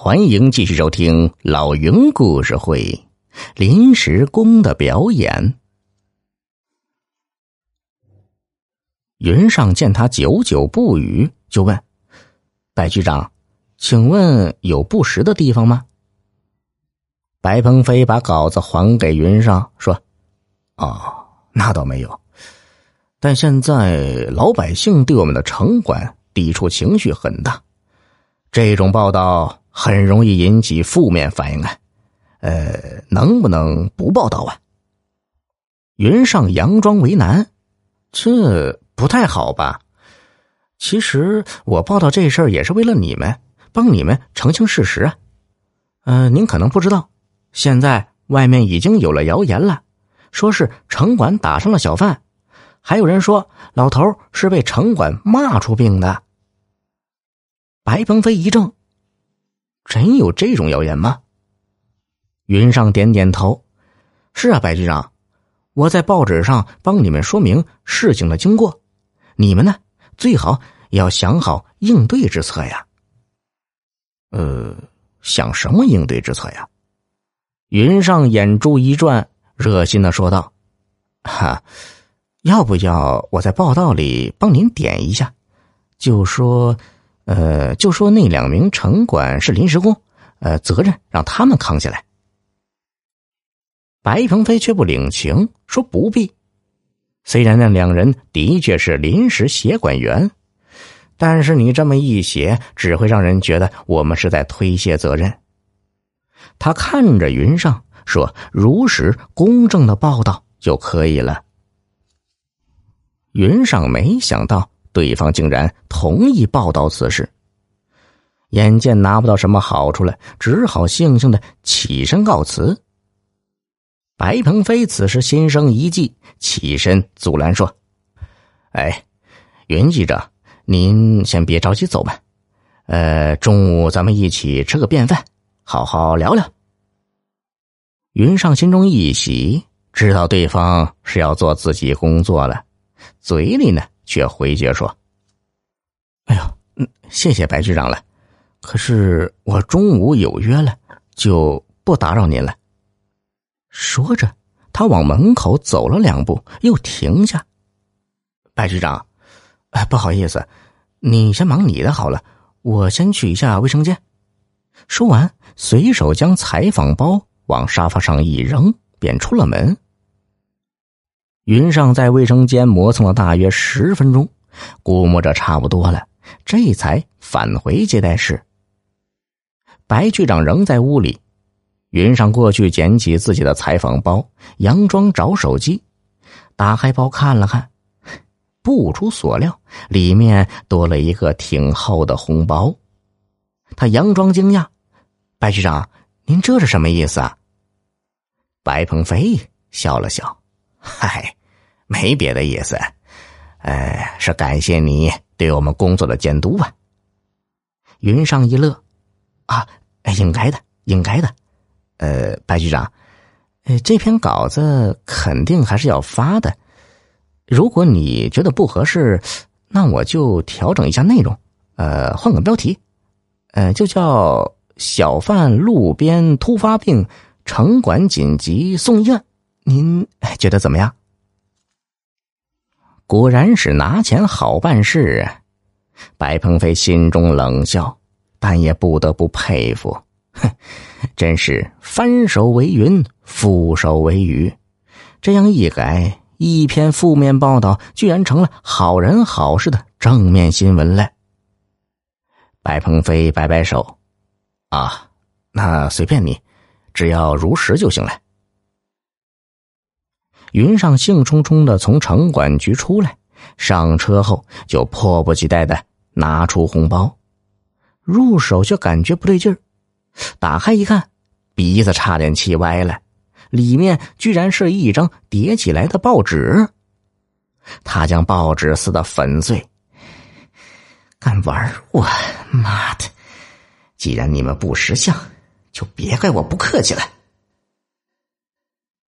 欢迎继续收听老云故事会。临时工的表演。云上见他久久不语，就问：“白局长，请问有不实的地方吗？”白鹏飞把稿子还给云上，说：“哦，那倒没有。但现在老百姓对我们的城管抵触情绪很大，这种报道。”很容易引起负面反应啊，呃，能不能不报道啊？云上佯装为难，这不太好吧？其实我报道这事儿也是为了你们，帮你们澄清事实啊。嗯，您可能不知道，现在外面已经有了谣言了，说是城管打伤了小贩，还有人说老头是被城管骂出病的。白鹏飞一怔。真有这种谣言吗？云上点点头，是啊，白局长，我在报纸上帮你们说明事情的经过，你们呢最好要想好应对之策呀。呃，想什么应对之策呀？云上眼珠一转，热心的说道：“哈，要不要我在报道里帮您点一下？就说。”呃，就说那两名城管是临时工，呃，责任让他们扛下来。白鹏飞却不领情，说不必。虽然那两人的确是临时协管员，但是你这么一写，只会让人觉得我们是在推卸责任。他看着云上说：“如实公正的报道就可以了。”云上没想到。对方竟然同意报道此事，眼见拿不到什么好处了，只好悻悻的起身告辞。白鹏飞此时心生一计，起身阻拦说：“哎，云记者，您先别着急走吧，呃，中午咱们一起吃个便饭，好好聊聊。”云上心中一喜，知道对方是要做自己工作了，嘴里呢。却回绝说：“哎呦，嗯，谢谢白局长了，可是我中午有约了，就不打扰您了。”说着，他往门口走了两步，又停下。白局长，哎，不好意思，你先忙你的好了，我先去一下卫生间。说完，随手将采访包往沙发上一扔，便出了门。云上在卫生间磨蹭了大约十分钟，估摸着差不多了，这才返回接待室。白局长仍在屋里，云上过去捡起自己的采访包，佯装找手机，打开包看了看，不出所料，里面多了一个挺厚的红包。他佯装惊讶：“白局长，您这是什么意思啊？”白鹏飞笑了笑：“嗨。”没别的意思，呃，是感谢你对我们工作的监督吧。云上一乐，啊，应该的，应该的。呃，白局长，呃，这篇稿子肯定还是要发的。如果你觉得不合适，那我就调整一下内容，呃，换个标题，呃，就叫“小贩路边突发病，城管紧急送医院”。您觉得怎么样？果然是拿钱好办事啊！白鹏飞心中冷笑，但也不得不佩服，哼，真是翻手为云，覆手为雨。这样一改，一篇负面报道居然成了好人好事的正面新闻了。白鹏飞摆摆手，啊，那随便你，只要如实就行了。云上兴冲冲的从城管局出来，上车后就迫不及待的拿出红包，入手就感觉不对劲儿，打开一看，鼻子差点气歪了，里面居然是一张叠起来的报纸。他将报纸撕得粉碎，敢玩我？妈的！既然你们不识相，就别怪我不客气了。